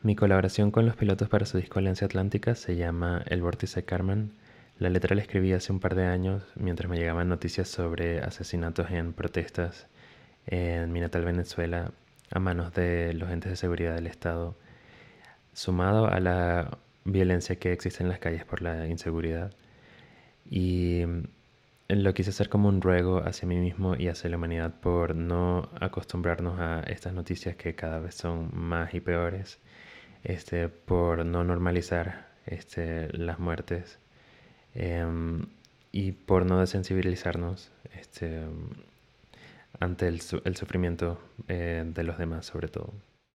Mi colaboración con los pilotos para su disco Alianza Atlántica se llama El Vórtice Carmen. La letra la escribí hace un par de años mientras me llegaban noticias sobre asesinatos en protestas en mi natal Venezuela a manos de los entes de seguridad del Estado, sumado a la violencia que existe en las calles por la inseguridad. Y lo quise hacer como un ruego hacia mí mismo y hacia la humanidad por no acostumbrarnos a estas noticias que cada vez son más y peores, este, por no normalizar este, las muertes em, y por no desensibilizarnos este, ante el, el sufrimiento eh, de los demás sobre todo.